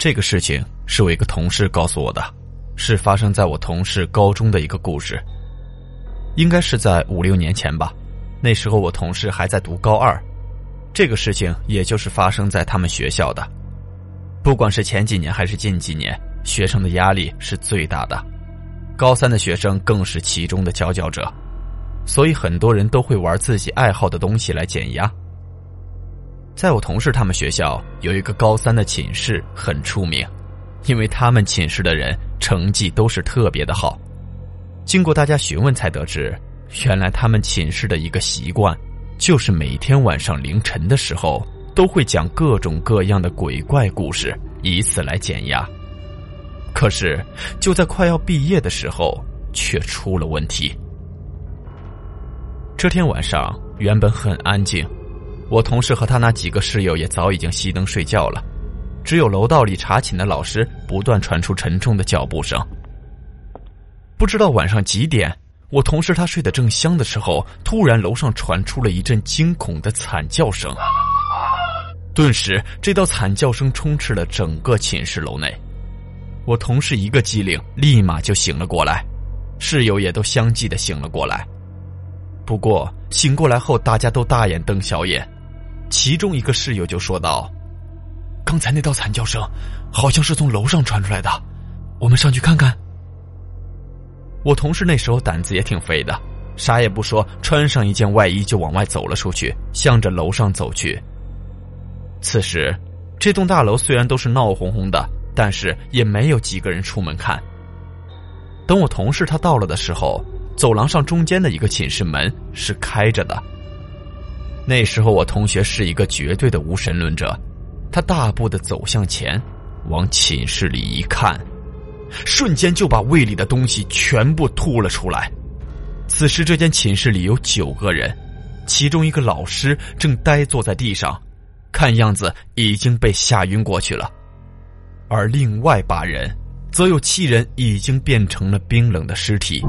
这个事情是我一个同事告诉我的，是发生在我同事高中的一个故事，应该是在五六年前吧。那时候我同事还在读高二，这个事情也就是发生在他们学校的。不管是前几年还是近几年，学生的压力是最大的，高三的学生更是其中的佼佼者，所以很多人都会玩自己爱好的东西来减压。在我同事他们学校有一个高三的寝室很出名，因为他们寝室的人成绩都是特别的好。经过大家询问才得知，原来他们寝室的一个习惯，就是每天晚上凌晨的时候都会讲各种各样的鬼怪故事，以此来减压。可是就在快要毕业的时候，却出了问题。这天晚上原本很安静。我同事和他那几个室友也早已经熄灯睡觉了，只有楼道里查寝的老师不断传出沉重的脚步声。不知道晚上几点，我同事他睡得正香的时候，突然楼上传出了一阵惊恐的惨叫声。顿时，这道惨叫声充斥了整个寝室楼内。我同事一个机灵，立马就醒了过来，室友也都相继的醒了过来。不过醒过来后，大家都大眼瞪小眼。其中一个室友就说道：“刚才那道惨叫声，好像是从楼上传出来的，我们上去看看。”我同事那时候胆子也挺肥的，啥也不说，穿上一件外衣就往外走了出去，向着楼上走去。此时，这栋大楼虽然都是闹哄哄的，但是也没有几个人出门看。等我同事他到了的时候，走廊上中间的一个寝室门是开着的。那时候我同学是一个绝对的无神论者，他大步的走向前，往寝室里一看，瞬间就把胃里的东西全部吐了出来。此时这间寝室里有九个人，其中一个老师正呆坐在地上，看样子已经被吓晕过去了，而另外八人，则有七人已经变成了冰冷的尸体，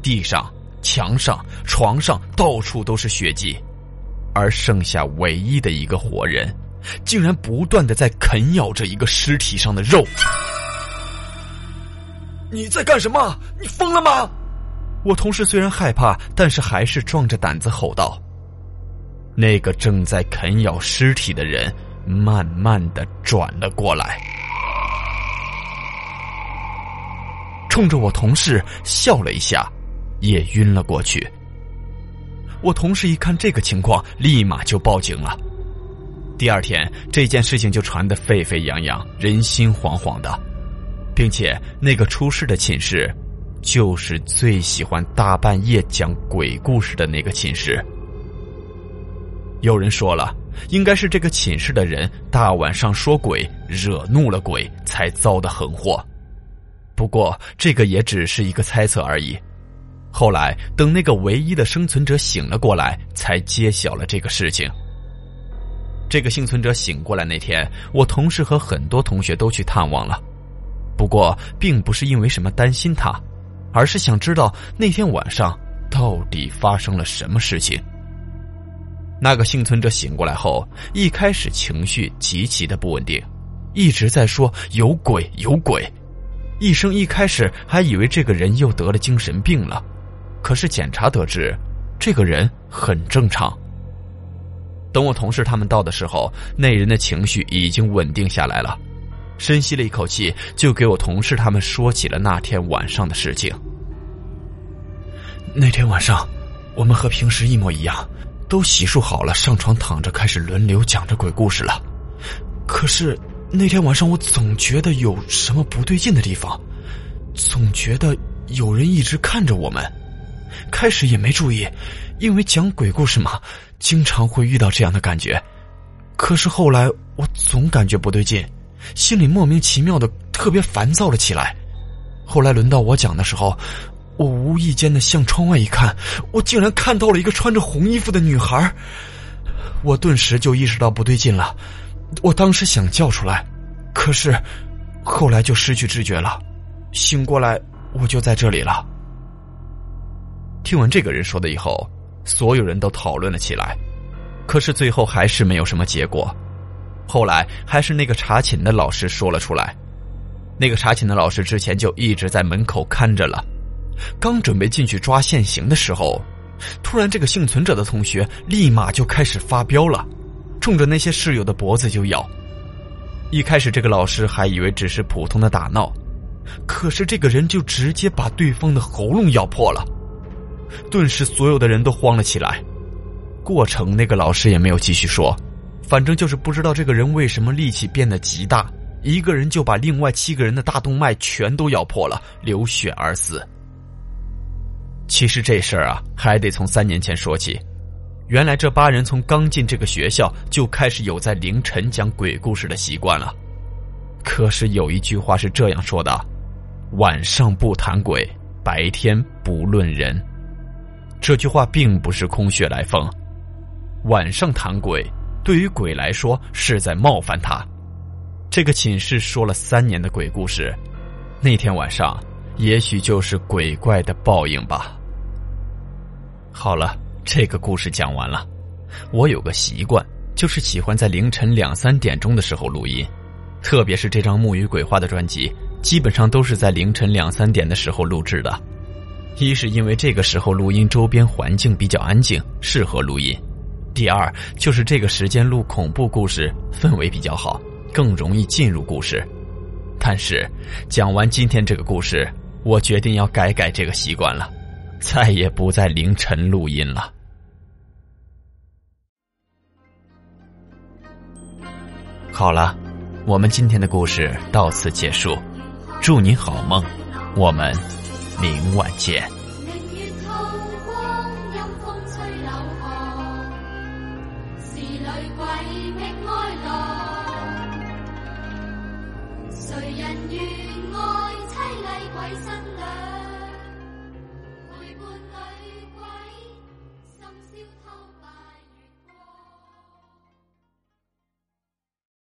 地上。墙上、床上到处都是血迹，而剩下唯一的一个活人，竟然不断的在啃咬着一个尸体上的肉。你在干什么？你疯了吗？我同事虽然害怕，但是还是壮着胆子吼道。那个正在啃咬尸体的人慢慢的转了过来，冲着我同事笑了一下。也晕了过去。我同事一看这个情况，立马就报警了。第二天，这件事情就传得沸沸扬扬，人心惶惶的，并且那个出事的寝室，就是最喜欢大半夜讲鬼故事的那个寝室。有人说了，应该是这个寝室的人大晚上说鬼，惹怒了鬼，才遭的横祸。不过，这个也只是一个猜测而已。后来，等那个唯一的生存者醒了过来，才揭晓了这个事情。这个幸存者醒过来那天，我同事和很多同学都去探望了，不过并不是因为什么担心他，而是想知道那天晚上到底发生了什么事情。那个幸存者醒过来后，一开始情绪极其的不稳定，一直在说有鬼有鬼，医生一开始还以为这个人又得了精神病了。可是检查得知，这个人很正常。等我同事他们到的时候，那人的情绪已经稳定下来了，深吸了一口气，就给我同事他们说起了那天晚上的事情。那天晚上，我们和平时一模一样，都洗漱好了，上床躺着，开始轮流讲着鬼故事了。可是那天晚上，我总觉得有什么不对劲的地方，总觉得有人一直看着我们。开始也没注意，因为讲鬼故事嘛，经常会遇到这样的感觉。可是后来我总感觉不对劲，心里莫名其妙的特别烦躁了起来。后来轮到我讲的时候，我无意间的向窗外一看，我竟然看到了一个穿着红衣服的女孩。我顿时就意识到不对劲了，我当时想叫出来，可是后来就失去知觉了。醒过来，我就在这里了。听完这个人说的以后，所有人都讨论了起来，可是最后还是没有什么结果。后来还是那个查寝的老师说了出来，那个查寝的老师之前就一直在门口看着了，刚准备进去抓现行的时候，突然这个幸存者的同学立马就开始发飙了，冲着那些室友的脖子就咬。一开始这个老师还以为只是普通的打闹。可是这个人就直接把对方的喉咙咬破了，顿时所有的人都慌了起来。过程那个老师也没有继续说，反正就是不知道这个人为什么力气变得极大，一个人就把另外七个人的大动脉全都咬破了，流血而死。其实这事儿啊，还得从三年前说起。原来这八人从刚进这个学校就开始有在凌晨讲鬼故事的习惯了。可是有一句话是这样说的。晚上不谈鬼，白天不论人。这句话并不是空穴来风。晚上谈鬼，对于鬼来说是在冒犯他。这个寝室说了三年的鬼故事，那天晚上也许就是鬼怪的报应吧。好了，这个故事讲完了。我有个习惯，就是喜欢在凌晨两三点钟的时候录音，特别是这张木鱼鬼话的专辑。基本上都是在凌晨两三点的时候录制的，一是因为这个时候录音周边环境比较安静，适合录音；第二就是这个时间录恐怖故事氛围比较好，更容易进入故事。但是讲完今天这个故事，我决定要改改这个习惯了，再也不在凌晨录音了。好了，我们今天的故事到此结束。祝你好梦，我们明晚见。谁人愿爱凄厉鬼新娘？